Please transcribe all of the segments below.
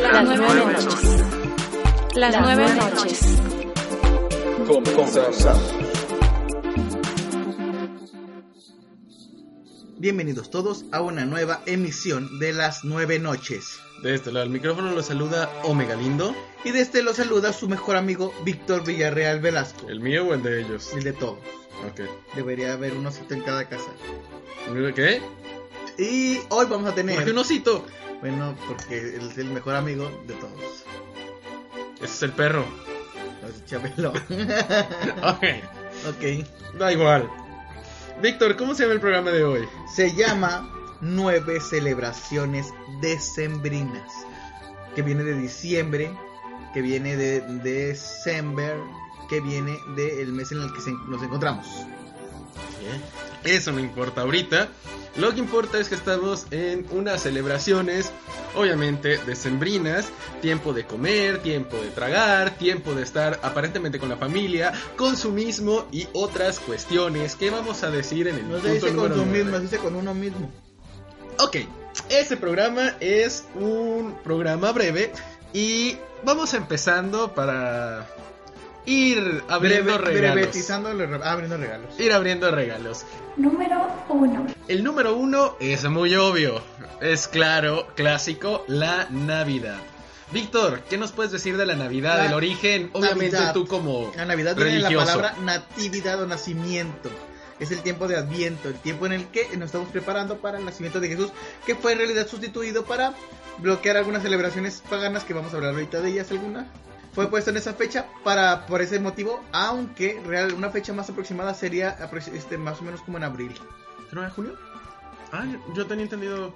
Las nueve noches. Las nueve noches. Comenzamos. Bienvenidos todos a una nueva emisión de las nueve noches. De este lado del micrófono lo saluda Omega Lindo. Y de este lo saluda su mejor amigo Víctor Villarreal Velasco. ¿El mío o el de ellos? El de todos. Ok. Debería haber un osito en cada casa. ¿Qué? Y hoy vamos a tener. ¿Por qué un osito? Bueno, porque él es el mejor amigo de todos. Ese es el perro. Entonces, Chabelo. Ok. ok. Da igual. Víctor, ¿cómo se llama el programa de hoy? Se llama Nueve Celebraciones Decembrinas. Que viene de diciembre. Que viene de December. Que viene del mes en el que se- nos encontramos. Eso no importa ahorita. Lo que importa es que estamos en unas celebraciones, obviamente decembrinas, tiempo de comer, tiempo de tragar, tiempo de estar aparentemente con la familia, consumismo y otras cuestiones que vamos a decir en el No se punto dice con número tú nueve. mismo, se dice con uno mismo. Ok, este programa es un programa breve y vamos empezando para ir abriendo Breve- regalos. brevetizando, los re- ah, abriendo regalos. Ir abriendo regalos. Número uno. El número uno es muy obvio, es claro, clásico, la Navidad. Víctor, ¿qué nos puedes decir de la Navidad, La del origen? Obviamente Navidad. tú como La Navidad viene de la religioso. palabra natividad o nacimiento. Es el tiempo de Adviento, el tiempo en el que nos estamos preparando para el nacimiento de Jesús, que fue en realidad sustituido para bloquear algunas celebraciones paganas que vamos a hablar ahorita de ellas alguna. Fue puesto en esa fecha para por ese motivo, aunque real una fecha más aproximada sería este más o menos como en abril. ¿No era junio? Ah, yo, yo tenía entendido...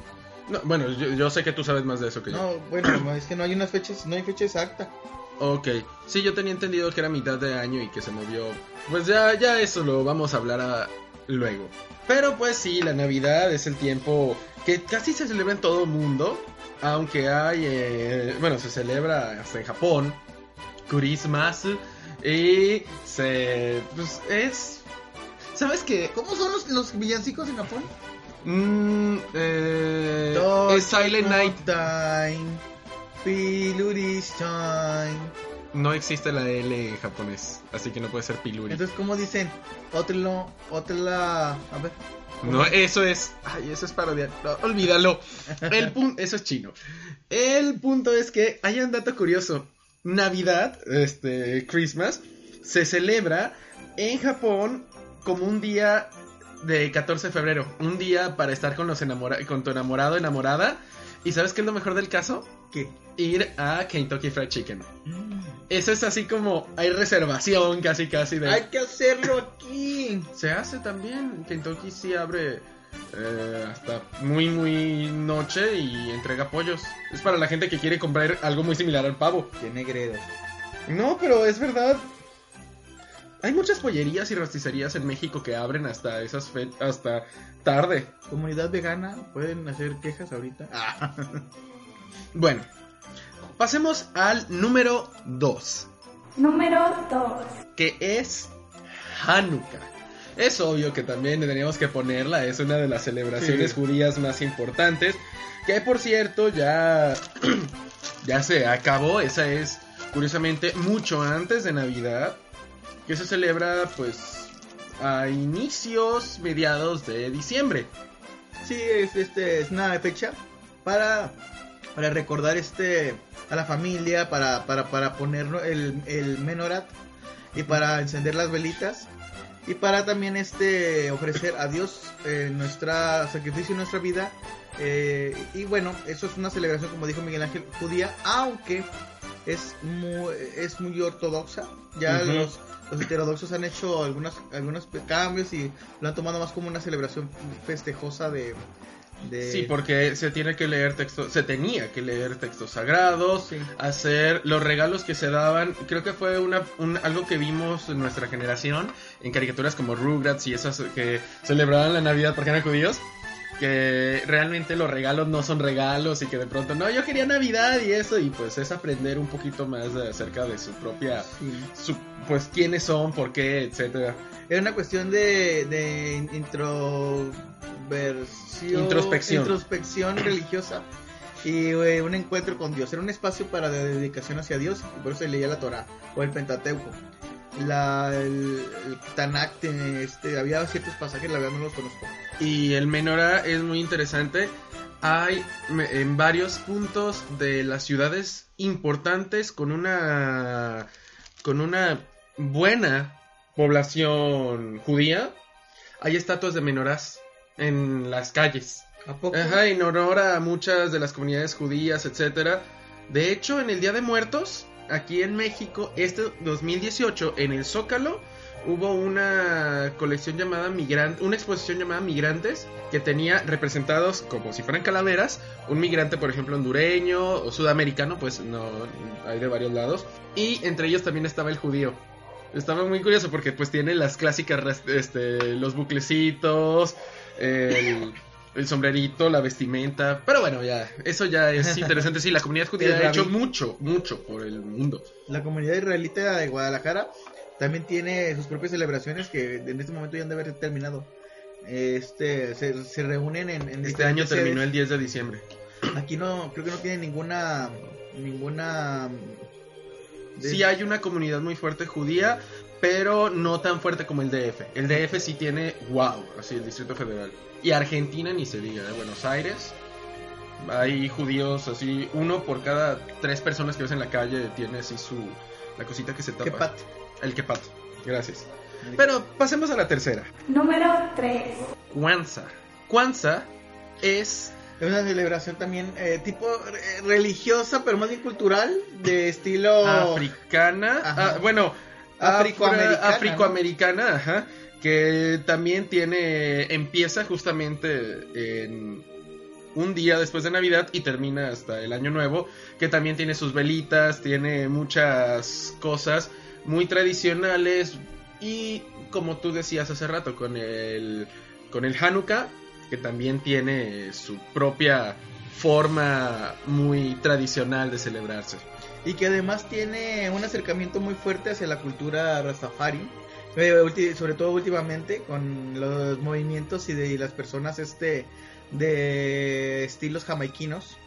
No, bueno, yo, yo sé que tú sabes más de eso que yo. No, bueno, no, es que no hay unas fechas, no hay fecha exacta. Ok, sí, yo tenía entendido que era mitad de año y que se movió. Pues ya, ya eso lo vamos a hablar a- luego. Pero pues sí, la Navidad es el tiempo que casi se celebra en todo el mundo. Aunque hay, eh, bueno, se celebra hasta en Japón, Christmas. Y se, pues es... ¿Sabes qué? ¿Cómo son los, los villancicos en Japón? Mm, eh, es Silent Night. Time, Piluri's time. No existe la L en japonés, así que no puede ser Piluri. Entonces, ¿cómo dicen? Otro, otra, a ver. No, eso es. Ay, eso es parodiar. No, olvídalo. El punto. Eso es chino. El punto es que hay un dato curioso. Navidad, este, Christmas, se celebra en Japón como un día de 14 de febrero. Un día para estar con, los enamora con tu enamorado, enamorada. ¿Y sabes qué es lo mejor del caso? ¿Qué? Ir a Kentucky Fried Chicken. Eso es así como. Hay reservación casi, casi de. Hay que hacerlo aquí. Se hace también. Kentucky sí abre eh, hasta muy, muy noche y entrega pollos. Es para la gente que quiere comprar algo muy similar al pavo. Qué negredo. No, pero es verdad. Hay muchas pollerías y rosticerías en México que abren hasta esas fe hasta tarde. Comunidad vegana, pueden hacer quejas ahorita. Ah. Bueno, pasemos al número 2, Número dos. que es Hanukkah. Es obvio que también tendríamos que ponerla, es una de las celebraciones Sí. judías más importantes. Que por cierto ya, ya se acabó, esa es curiosamente mucho antes de Navidad. Que se celebra pues a inicios, mediados de diciembre. Sí, es, este, es una fecha para, para recordar este a la familia, para, para, para poner el, el menorat y para encender las velitas y para también este ofrecer a Dios eh, nuestra sacrificio y nuestra vida. Eh, y bueno, eso es una celebración, como dijo Miguel Ángel, judía, aunque es muy, es muy ortodoxa. Ya los, los heterodoxos han hecho algunos, algunos cambios y lo han tomado más como una celebración festejosa de... de Sí, porque se tiene que leer textos, se tenía que leer textos sagrados, Sí. hacer los regalos que se daban. Creo que fue una, un- algo que vimos en nuestra generación en caricaturas como Rugrats y esas que celebraban la Navidad porque eran judíos. Que realmente los regalos no son regalos y que de pronto, no, yo quería Navidad y eso, y pues es aprender un poquito más acerca de su propia, Sí. su, pues quiénes son, por qué, etcétera. Era una cuestión de, de introversión, Introspección. introspección religiosa y un encuentro con Dios. Era un espacio para dedicación hacia Dios, y por eso leía la Torah o el Pentateuco. La, el, el Tanakh, este, había ciertos pasajes, la verdad no los conozco. Y el menorá es muy interesante. Hay en varios puntos de las ciudades importantes con una con una buena población judía. Hay estatuas de menorás en las calles. ¿A poco? Ajá, en honor a muchas de las comunidades judías, etcétera. De hecho, en el Día de Muertos, aquí en México, este 2018, en el Zócalo, hubo una colección llamada Migrante, una exposición llamada Migrantes, que tenía representados como si fueran calaveras, un migrante, por ejemplo, hondureño o sudamericano, pues no, hay de varios lados, y entre ellos también estaba el judío. Estaba muy curioso porque pues tiene las clásicas, este, los buclecitos, el, el sombrerito, la vestimenta. Pero bueno, ya, eso ya es interesante. Sí, la comunidad judía ha hecho mucho, mucho por el mundo. La comunidad israelita de Guadalajara también tiene sus propias celebraciones que en este momento ya han de haber terminado. Este, se, se reúnen en, en Este año terminó sedes. el 10 de diciembre. Aquí no, creo que no tiene ninguna, ninguna. De- Sí hay una comunidad muy fuerte judía, pero no tan fuerte como el DF. El DF sí tiene, wow, así el Distrito Federal. Y Argentina ni se diga, ¿eh? Buenos Aires. Hay judíos así, uno por cada tres personas que ves en la calle tiene así su, la cosita que se tapa. ¿Qué pat? El que pato. Gracias. Pero pasemos a la tercera. Número 3. Kwanzaa. Kwanzaa es Es una celebración también eh, tipo eh, religiosa, pero más bien cultural, de estilo africana. Ah, bueno, ajá, que también tiene, empieza justamente en un día después de Navidad y termina hasta el Año Nuevo, que también tiene sus velitas, tiene muchas cosas muy tradicionales y como tú decías hace rato con el con el Hanukkah, que también tiene su propia forma muy tradicional de celebrarse. y que además tiene un acercamiento muy fuerte hacia la cultura rastafari. eh, sobre todo últimamente con los movimientos y de las personas este de estilos jamaiquinos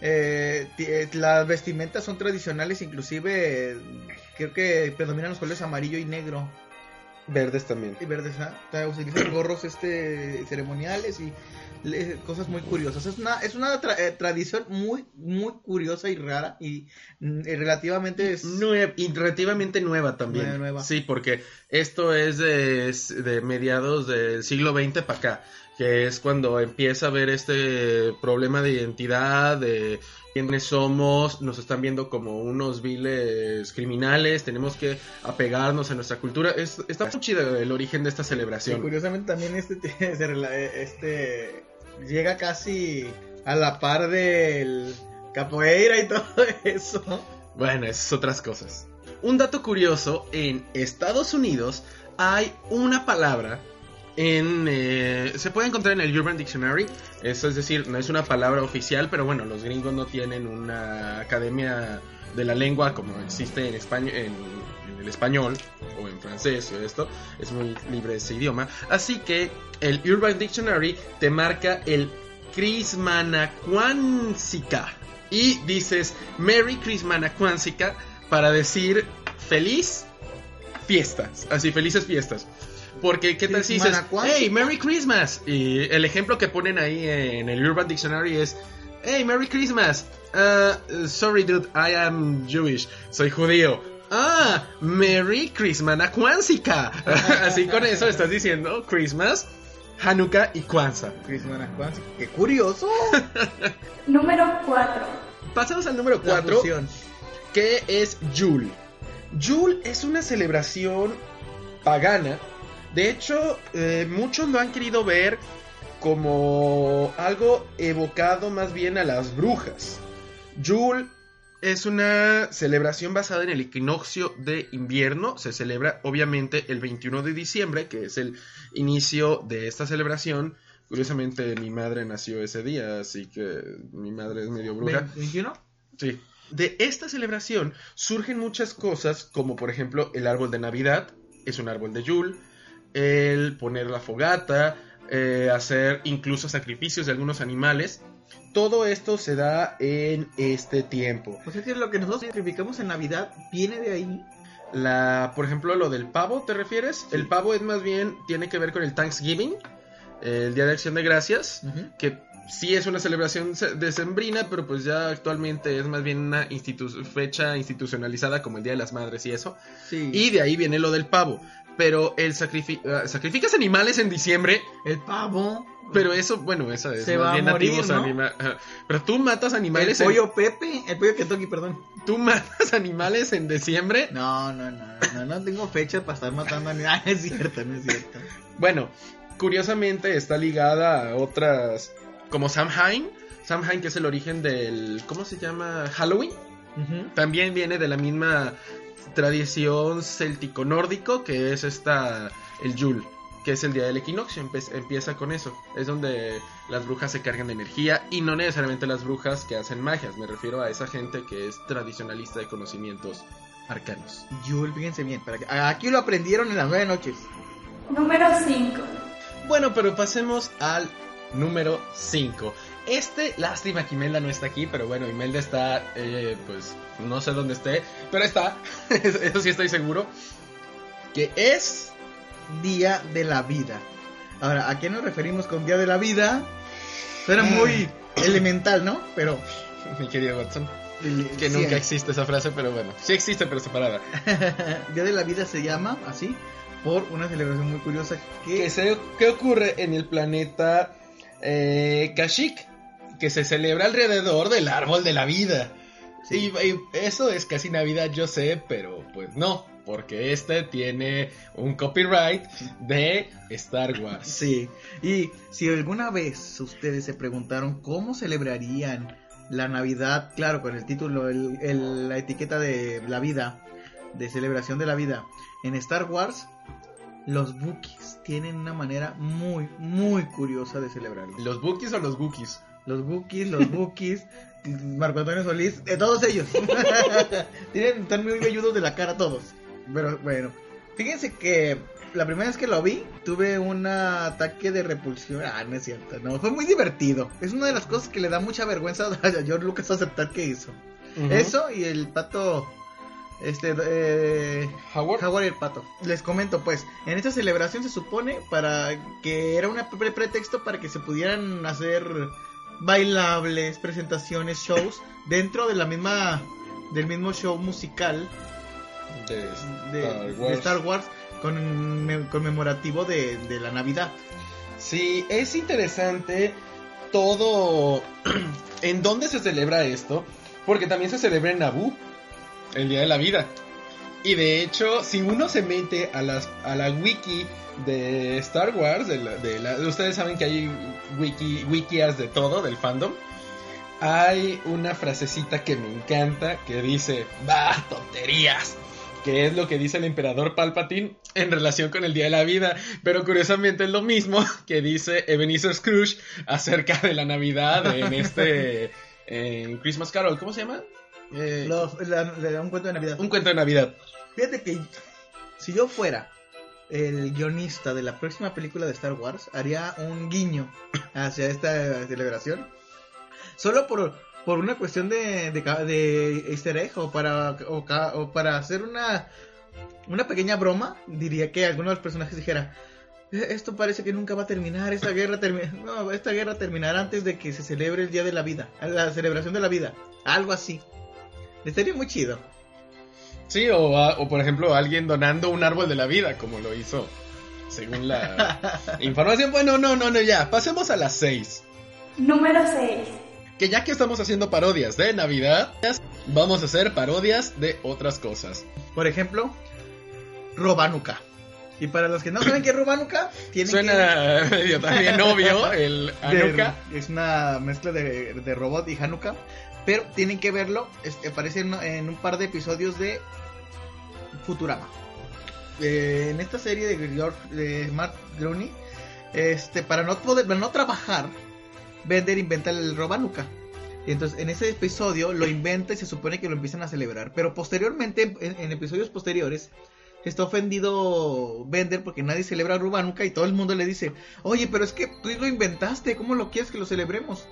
Eh, eh, las vestimentas son tradicionales inclusive creo que predominan los colores amarillo y negro Verdes también. y verdes ¿ah? O sea, utilizan gorros este ceremoniales y le- cosas muy curiosas es una es una tra- eh, tradición muy muy curiosa y rara y, mm, y relativamente es Nue- y relativamente nueva también. Nueva, nueva. Sí, porque esto es de, de mediados del siglo XX para acá, que es cuando empieza a haber este problema de identidad, de quiénes somos, nos están viendo como unos viles criminales, tenemos que apegarnos a nuestra cultura. Es, está muy chido el origen de esta Y celebración. curiosamente también este, eh, este llega casi a la par del capoeira y todo eso. Bueno, esas otras cosas. Un dato curioso, en Estados Unidos hay una palabra en... eh, se puede encontrar en el Urban Dictionary, eso es decir, no es una palabra oficial, pero bueno, los gringos no tienen una academia de la lengua como existe en, español, en, el español o en francés o esto, es muy libre ese idioma. Así que el Urban Dictionary te marca el Crismanacuancica y dices Merry Crismanacuancica para decir feliz fiestas, así felices fiestas. Porque, ¿qué tal si dices, hey, Merry Christmas? Y el ejemplo que ponen ahí en el Urban Dictionary es, hey, Merry Christmas. Uh, sorry, dude, I am Jewish. Soy judío. Ah, Merry Crismanacuancica. Así con eso estás diciendo Christmas, Hanukkah y Kwanzaa. Chris Manacuanzi, ¡Qué curioso! Número 4. Pasamos al número La 4, fusión. que es Yule. Yule es una celebración pagana. De hecho, eh, muchos lo han querido ver como algo evocado más bien a las brujas. Yule es una celebración basada en el equinoccio de invierno. Se celebra obviamente el 21 de diciembre, que es el inicio de esta celebración. Curiosamente, mi madre nació ese día, así que mi madre es medio bruja. ¿21? Sí. De esta celebración surgen muchas cosas, como por ejemplo el árbol de Navidad, es un árbol de Yule, el poner la fogata, eh, hacer incluso sacrificios de algunos animales. todo esto se da en este tiempo. O sea que lo que nosotros sacrificamos en Navidad viene de ahí. La, por ejemplo, lo del pavo, ¿te refieres? Sí. El pavo es más bien, tiene que ver con el Thanksgiving, el Día de Acción de Gracias, que sí es una celebración decembrina, pero pues ya actualmente es más bien una institu- fecha institucionalizada como el Día de las Madres y eso. Sí. Y de ahí viene lo del pavo. Pero el sacrifi- ah, sacrificas animales en diciembre, el pavo. pero eso, bueno, eso es Se más va a bien morir, anima- ajá. Pero tú matas el animales en- pollo Pepe. El pollo Kentucky, perdón. tú matas animales en diciembre. No, no, no. No, no tengo fecha para estar matando a ni- Ah, es cierto, no es cierto. Bueno, curiosamente está ligada a otras como Samhain. Samhain que es el origen del ¿cómo se llama? Halloween. También viene de la misma tradición céltico nórdico que es esta el Yule, que es el día del equinoccio, Empe- empieza con eso. Es donde las brujas se cargan de energía y no necesariamente las brujas que hacen magias, me refiero a esa gente que es tradicionalista de conocimientos arcanos. Yule, fíjense bien. Para que... Aquí lo aprendieron en las nueve noches. Número 5. Bueno, pero pasemos al número 5. Este, lástima que Imelda no está aquí, pero bueno, Imelda está, eh, pues, no sé dónde esté, pero está, eso sí estoy seguro, que es... Día de la vida. Ahora, ¿a qué nos referimos con Día de la Vida? Suena Mm. muy elemental, ¿no? Pero... Mi querido Watson, que sí, nunca existe esa frase, pero bueno, sí existe, pero separada. Día de la Vida se llama así por una celebración muy curiosa que... ¿Qué, se, qué ocurre en el planeta eh, Kashyyyk? Que se celebra alrededor del árbol de la vida. Sí. Y, y eso es casi Navidad, yo sé, pero pues no, porque este tiene un copyright de Star Wars. Sí, y si alguna vez ustedes se preguntaron cómo celebrarían la Navidad, claro, con el título, el- el- la etiqueta de la vida, de celebración de la vida, en Star Wars, los Wookiees tienen una manera muy, muy curiosa de celebrarlo. ¿Los Bookies o los Wookiees? Los Wookiees, los Wookiees, Marco Antonio Solís, de todos ellos. Tienen, están muy velludos de la cara todos. Pero bueno, fíjense que la primera vez que lo vi, tuve un ataque de repulsión. Ah, no es cierto, no, fue muy divertido. Es una de las cosas que le da mucha vergüenza a George Lucas aceptar que hizo. Eso y el pato, este, eh, Howard. Howard y el pato. Les comento, pues, en esta celebración se supone para que era un pre- pretexto para que se pudieran hacer bailables, presentaciones, shows dentro de la misma del mismo show musical de Star de Wars. Star Wars con, me- conmemorativo de, de la Navidad. Sí, es interesante todo en dónde se celebra esto, porque también se celebra en Naboo, el Día de la Vida. Y de hecho, si uno se mete a, las, a la wiki de Star Wars, de la- de la- ustedes saben que hay wiki, wikias de todo, del fandom, hay una frasecita que me encanta que dice, bah, tonterías. Que es lo que dice el emperador Palpatine en relación con el Día de la Vida. Pero curiosamente es lo mismo que dice Ebenezer Scrooge acerca de la Navidad en este en Christmas Carol. ¿Cómo se llama? Eh, Los- la- la- un cuento de Navidad. un cuento de Navidad. Fíjate que si yo fuera el guionista de la próxima película de Star Wars, haría un guiño hacia esta celebración. Solo por, por una cuestión de, de, de easter egg o para, o para hacer una, una pequeña broma, diría que alguno de los personajes dijera, "Eh, esto parece que nunca va a terminar, esta guerra, termi- no, esta guerra terminará antes de que se celebre el Día de la Vida, la celebración de la vida, algo así. Estaría muy chido. Sí, o, a- o por ejemplo alguien donando un árbol de la vida, como lo hizo según la información. Bueno, no, no, no, ya. Pasemos a las 6. Número 6. Que ya que estamos haciendo parodias de Navidad, vamos a hacer parodias de otras cosas. Por ejemplo, Robanuca. Y para los que no saben qué es Robanuca, tienen Suena medio también obvio el que... de- Hanukkah. es una mezcla de, de robot y Hanukkah. Pero tienen que verlo, este, aparece en, un par de episodios de Futurama. Eh, en esta serie de, George, de Mark Groening, este, para no poder, para no trabajar, Bender inventa el Robanuca. Y entonces en ese episodio lo inventa y se supone que lo empiezan a celebrar. Pero posteriormente, en, episodios posteriores, está ofendido Bender porque nadie celebra Robanuca y todo el mundo le dice, oye, pero es que tú lo inventaste, ¿cómo lo quieres que lo celebremos?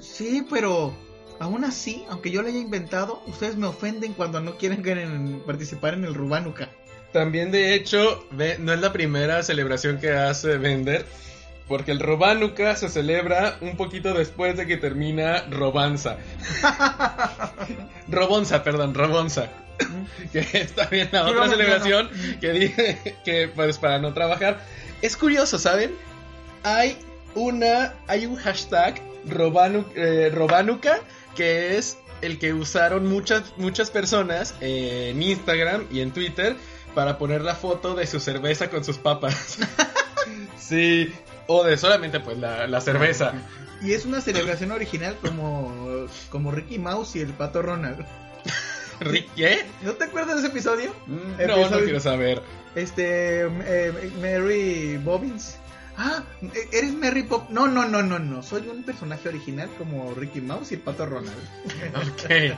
Sí, pero aún así, aunque yo lo haya inventado, ustedes me ofenden cuando no quieren participar en el Rubanuca. También, de hecho, no es la primera celebración que hace Bender, porque el Robanuca se celebra un poquito después de que termina Robanza. Robonza, perdón, Robonza. que está bien la otra celebración que dije que pues para no trabajar. Es curioso, ¿saben? Hay una hay un hashtag Robanu- eh, Robanuca que es el que usaron muchas muchas personas en Instagram y en Twitter para poner la foto de su cerveza con sus papas. sí, o de solamente pues la, la cerveza. Y es una celebración original como, como Ricky Mouse y el pato Ronald. ¿Qué? ¿No te acuerdas de ese episodio? No, Episodio- no quiero saber. Este, eh, Mary Bobbins. Ah, eres Mary Pop. No, no, no, no, no. Soy un personaje original como Ricky Mouse y el pato Ronald. Ok.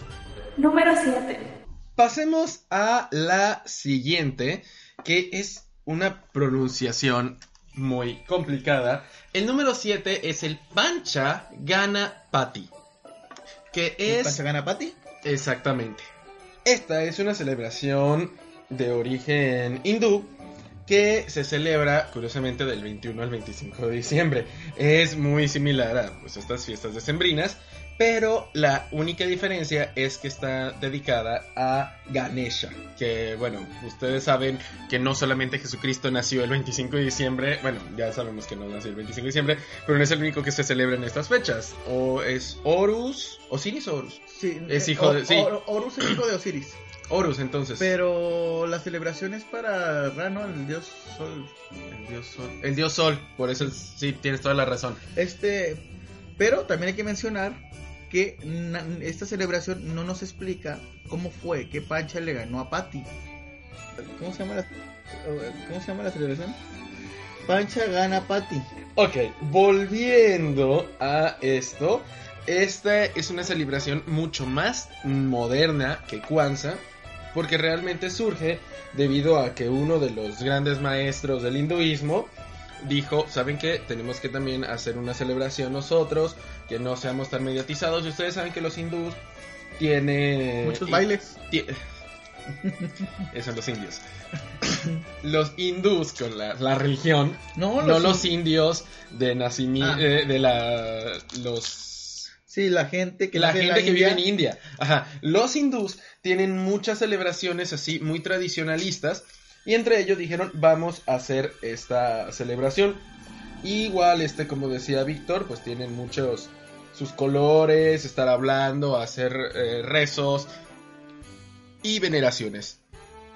Número 7. Pasemos a la siguiente, que es una pronunciación muy complicada. El número 7 es el Pancha Gana Pati, que es... ¿Panchaganapati? Exactamente. Esta es una celebración de origen hindú que se celebra curiosamente del 21 al 25 de diciembre. Es muy similar a pues, estas fiestas decembrinas, pero la única diferencia es que está dedicada a Ganesha, que bueno, ustedes saben que no solamente Jesucristo nació el 25 de diciembre, bueno, ya sabemos que no nació el 25 de diciembre, pero no es el único que se celebra en estas fechas. O es Horus, Osiris o Horus. Sí, Es hijo de- sí. Or- Horus es hijo de Osiris. Horus, entonces. Pero la celebración es para Rano, el dios sol. El dios sol. El dios sol, por eso sí tienes toda la razón. Este, pero también hay que mencionar que esta celebración no nos explica cómo fue que Pancha le ganó a Patty. ¿Cómo se llama la, cómo se llama la celebración? Pancha gana a Patty. Ok, volviendo a esto. Esta es una celebración mucho más moderna que Kwanzaa. Porque realmente surge debido a que uno de los grandes maestros del hinduismo dijo, ¿saben qué? Tenemos que también hacer una celebración nosotros, que no seamos tan mediatizados. Y ustedes saben que los hindús tienen... Muchos bailes. Esos son los indios. los hindús con la, la religión, No, no los indios de nacimiento, Ah. de la los Sí, la gente que la vive en gente que India. vive en India. Ajá. Los hindús tienen muchas celebraciones así muy tradicionalistas y entre ellos dijeron, "Vamos a hacer esta celebración." Igual este como decía Víctor, pues tienen muchos sus colores, estar hablando, hacer eh, rezos y veneraciones.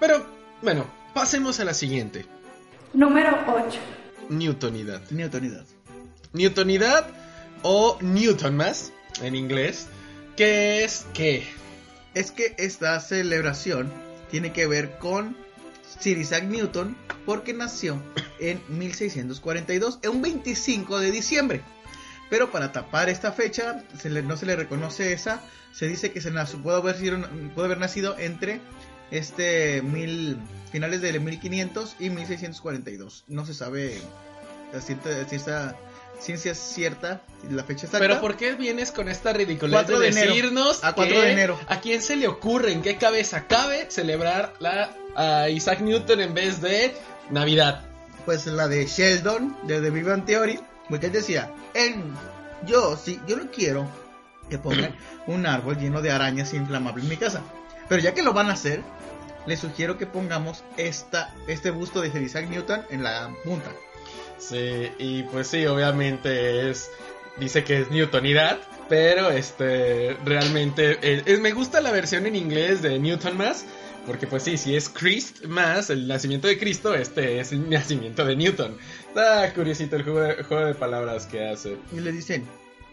Pero bueno, pasemos a la siguiente. Número 8. Newtonidad. Newtonidad. Newtonidad o Newton más en inglés, que es que Es que esta celebración tiene que ver con Sir Isaac Newton porque nació en 1642, en un 25 de diciembre. Pero para tapar esta fecha, se le- no se le reconoce esa. Se dice que se nació- puede, haber sido, puede haber nacido entre este mil, finales de 1500 y 1642. No se sabe la cierta, si esta ciencia es cierta, la fecha exacta. Pero ¿por qué vienes con esta ridiculez 4 de, de enero. decirnos A 4 que de enero. a quién se le ocurre, en qué cabeza cabe celebrar la a Isaac Newton en vez de Navidad? pues la de Sheldon de The Big Bang Theory, porque él decía, en, yo sí, yo no quiero que pongan un árbol lleno de arañas inflamables en mi casa, pero ya que lo van a hacer, les sugiero que pongamos esta, este busto de Isaac Newton en la punta. Sí, y pues sí, obviamente es dice que es Newtonidad, pero este realmente eh, es- me gusta la versión en inglés de Newton más. Porque pues sí, si es Christ más el nacimiento de Cristo, este es el nacimiento de Newton. Está curiosito el juego de, juego de palabras que hace. Y le dicen,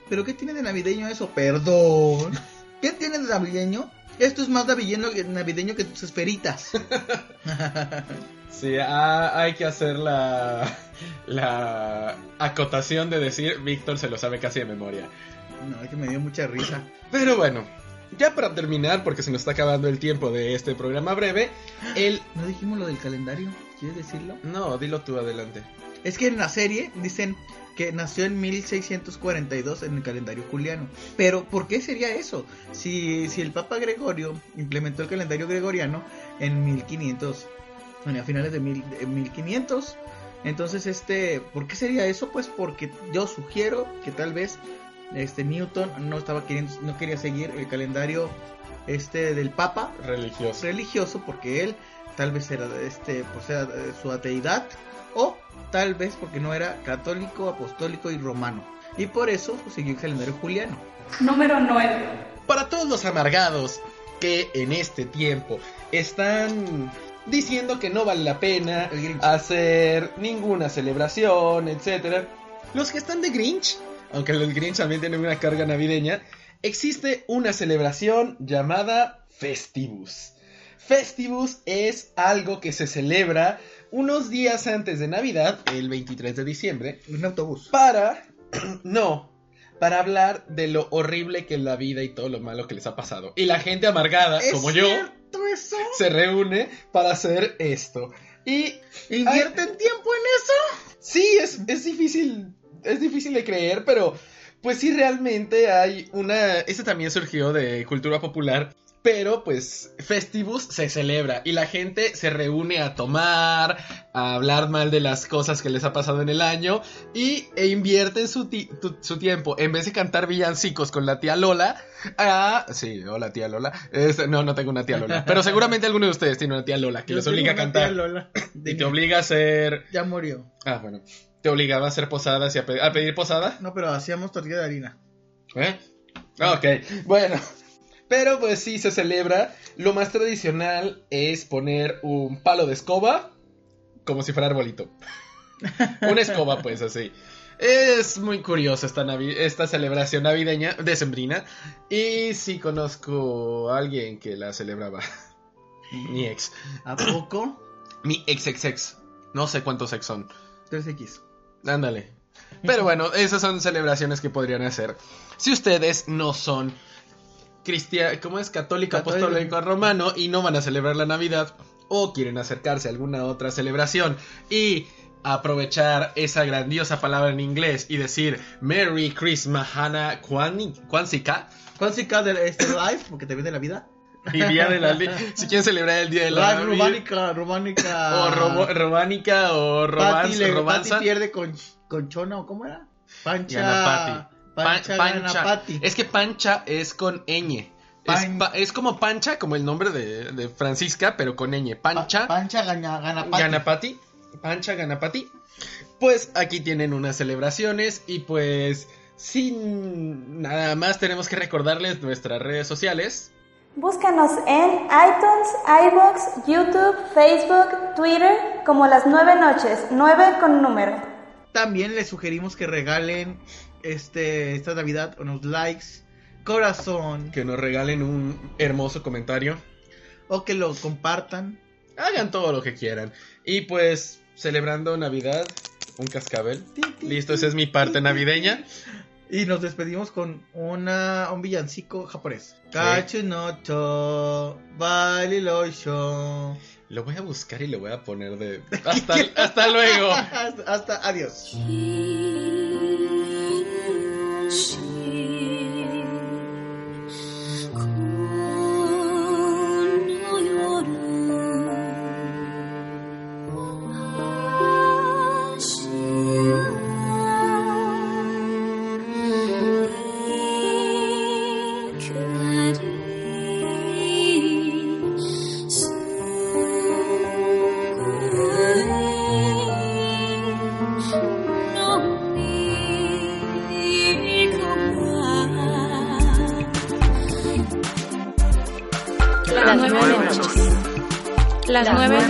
¿pero qué tiene de navideño eso? Perdón. ¿Qué tiene de navideño? Esto es más navideño que, navideño que tus esferitas. Sí, ha- hay que hacer la, la acotación de decir Víctor se lo sabe casi de memoria. no, es que me dio mucha risa. Pero bueno, ya para terminar, porque se nos está acabando el tiempo de este programa breve, el... ¿No dijimos lo del calendario? ¿Quieres decirlo? No, dilo tú adelante. Es que en la serie dicen que nació en 1642 en el calendario juliano. Pero ¿por qué sería eso? Si, si el Papa Gregorio implementó el calendario gregoriano en 1500, bueno, a finales de, mil, de 1500, entonces este, ¿por qué sería eso? Pues porque yo sugiero que tal vez este Newton no estaba queriendo, no quería seguir el calendario este del Papa Religioso. religioso porque él tal vez era este por sea eh, su ateidad o tal vez porque no era católico, apostólico y romano y por eso pues, siguió el calendario juliano. Número 9. Para todos los amargados que en este tiempo están diciendo que no vale la pena hacer ninguna celebración, etcétera. Los que están de Grinch, aunque el Grinch también tiene una carga navideña, existe una celebración llamada Festivus. Festivus es algo que se celebra unos días antes de Navidad, el 23 de diciembre, Un autobús. para no para hablar de lo horrible que es la vida y todo lo malo que les ha pasado y la gente amargada ¿Es como yo eso? se reúne para hacer esto y ¿Invierten tiempo en eso? sí es, es difícil es difícil de creer pero pues sí realmente hay una este también surgió de cultura popular pero pues Festivus se celebra y la gente se reúne a tomar, a hablar mal de las cosas que les ha pasado en el año y e invierten su, ti- tu- su tiempo en vez de cantar villancicos con la tía Lola. A... Sí, hola tía Lola. Es- no, no tengo una tía Lola, pero seguramente alguno de ustedes tiene una tía Lola que Yo les obliga a cantar Lola y te obliga a hacer... Ya murió. Ah, bueno. Te obligaba a hacer posadas y a, pe- a pedir posada. No, pero hacíamos tortilla de harina. ¿Eh? Ok, bueno. Pero pues sí se celebra. Lo más tradicional es poner un palo de escoba como si fuera arbolito. Una escoba, pues así. Es muy curioso esta, esta celebración navideña, decembrina. Y sí conozco a alguien que la celebraba. Mi ex. ¿A poco? Mi ex ex ex. No sé cuántos ex son. 3X. Ándale. Pero bueno, esas son celebraciones que podrían hacer. Si ustedes no son cristianos, ¿cómo es? Católico, Católico. apostólico, romano y no van a celebrar la Navidad o quieren acercarse a alguna otra celebración y aprovechar esa grandiosa palabra en inglés y decir Merry Christmas, Hannah Kwanzaa ¿Cuál se cae de este live? Porque te viene la vida. y Día de la si quieren celebrar el Día de la Live Rubánica, Rubánica. o robo- Robánica o Pati, Romance, le, Romanza. Pati pierde con, con Chona, ¿o cómo era? Pancha. Ganapati. Pancha, Pan-. Es que pancha es con ñ. Es, Pan- pa- es como pancha, como el nombre de, de Francisca, pero con ñ. Pancha, Pa- Pancha gana, Ganapati. Ganapati. Pancha, Ganapati. Pues aquí tienen unas celebraciones y pues sin nada más tenemos que recordarles nuestras redes sociales. Búscanos en iTunes, iBox, YouTube, Facebook, Twitter como las nueve noches, nueve con número. También les sugerimos que regalen este esta Navidad unos likes, corazón, Que nos regalen un hermoso comentario. o que lo compartan. Hagan todo lo que quieran. Y pues, celebrando Navidad, un cascabel. Listo, esa es mi parte navideña. Y nos despedimos con una, un villancico japonés. Kachunocho, Balilosho. Lo voy a buscar y le voy a poner de... Hasta, hasta luego. hasta, hasta adiós. las 9